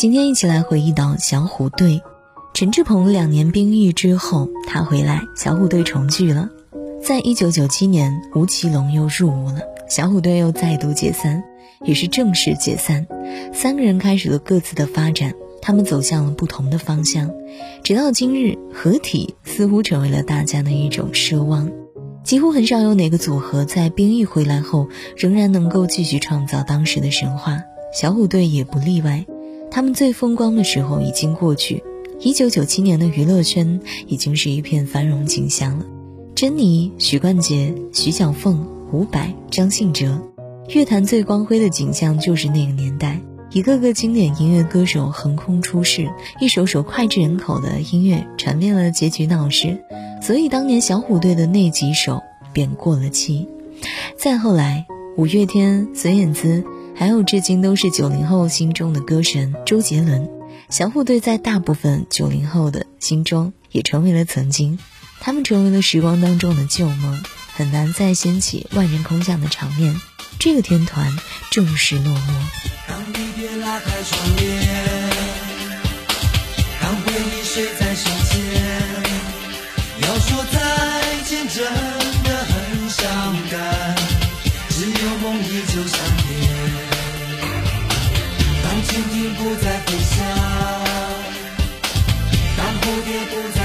今天一起来回忆到小虎队。陈志朋两年兵役之后，他回来，小虎队重聚了。在一九九七年，吴奇隆又入伍了，小虎队又再度解散，也是正式解散。三个人开始了各自的发展，他们走向了不同的方向。直到今日，合体似乎成为了大家的一种奢望。几乎很少有哪个组合在兵役回来后仍然能够继续创造当时的神话，小虎队也不例外。他们最风光的时候已经过去，一九九七年的娱乐圈已经是一片繁荣景象了。珍妮、许冠杰、徐小凤、伍佰、张信哲，乐坛最光辉的景象就是那个年代，一个个经典音乐歌手横空出世，一首首脍炙人口的音乐传遍了结局闹市。所以当年小虎队的那几首便过了期。再后来，五月天、孙燕姿，还有至今都是九零后心中的歌神周杰伦，小虎队在大部分九零后的心中也成为了曾经，他们成为了时光当中的旧梦，很难再掀起万人空巷的场面。这个天团正式落幕。让离别拉开窗帘，让回忆睡在胸前。要说再见真蜻蜓不再飞翔，当蝴蝶不再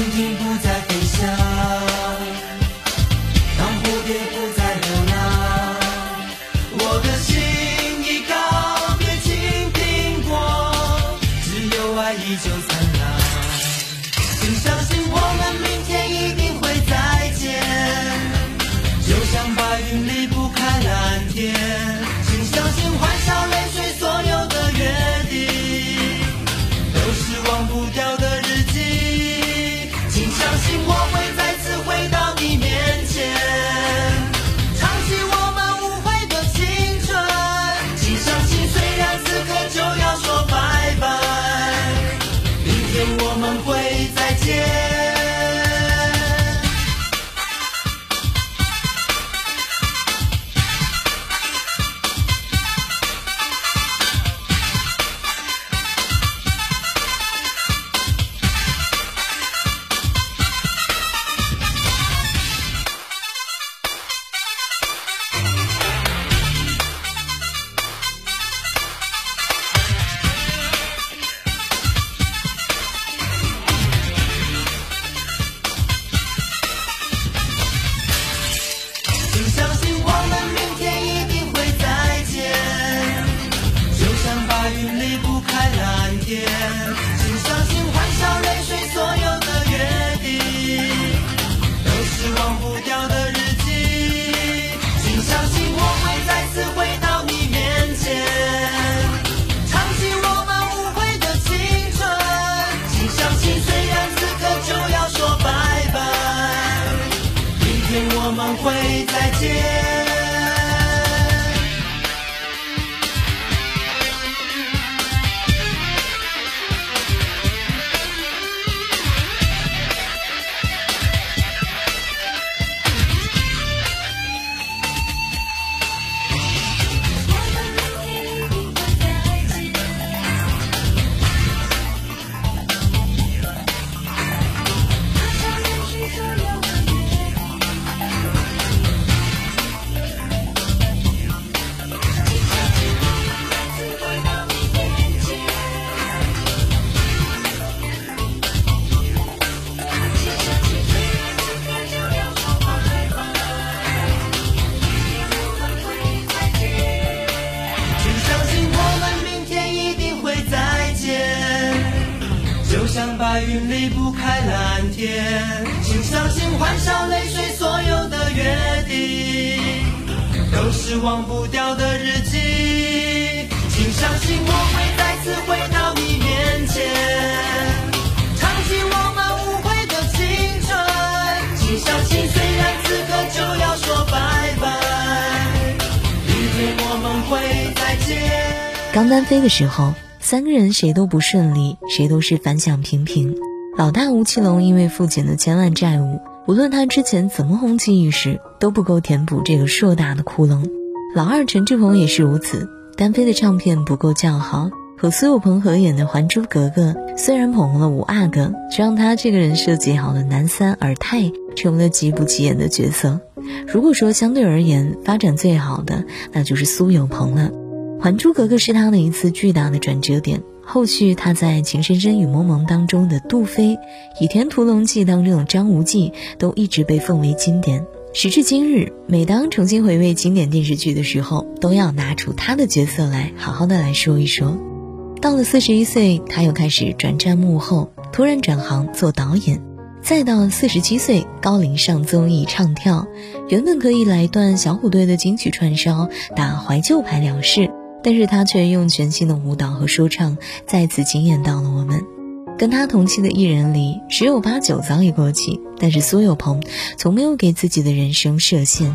心已不再就像白云离不开蓝天。请相信欢笑泪水所有的约定，都是忘不掉的日记。请相信我会再次回到你面前，唱起我们无悔的青春。请相信，虽然此刻就要说拜拜。明天我们会再见。刚单飞的时候，三个人谁都不顺利，谁都是反响平平。老大吴奇隆因为父亲的千万债务，无论他之前怎么红极一时，都不够填补这个硕大的窟窿。老二陈志朋也是如此，单飞的唱片不够叫好。和苏有朋合演的《还珠格格》，虽然捧红了五阿哥，却让他这个人设计好的男三尔泰成为了极不起眼的角色。如果说相对而言发展最好的，那就是苏有朋了。《还珠格格》是他的一次巨大的转折点。后续他在《情深深雨蒙蒙》当中的杜飞，《倚天屠龙记》当中的张无忌，都一直被奉为经典。时至今日，每当重新回味经典电视剧的时候，都要拿出他的角色来好好的来说一说。到了四十一岁，他又开始转战幕后，突然转行做导演。再到四十七岁，高龄上综艺唱跳，原本可以来一段小虎队的金曲串烧，打怀旧牌了事。但是他却用全新的舞蹈和说唱再次惊艳到了我们。跟他同期的艺人里，十有八九早已过气，但是苏有朋从没有给自己的人生设限。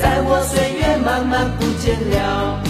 在我岁月慢慢不见了。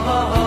mama.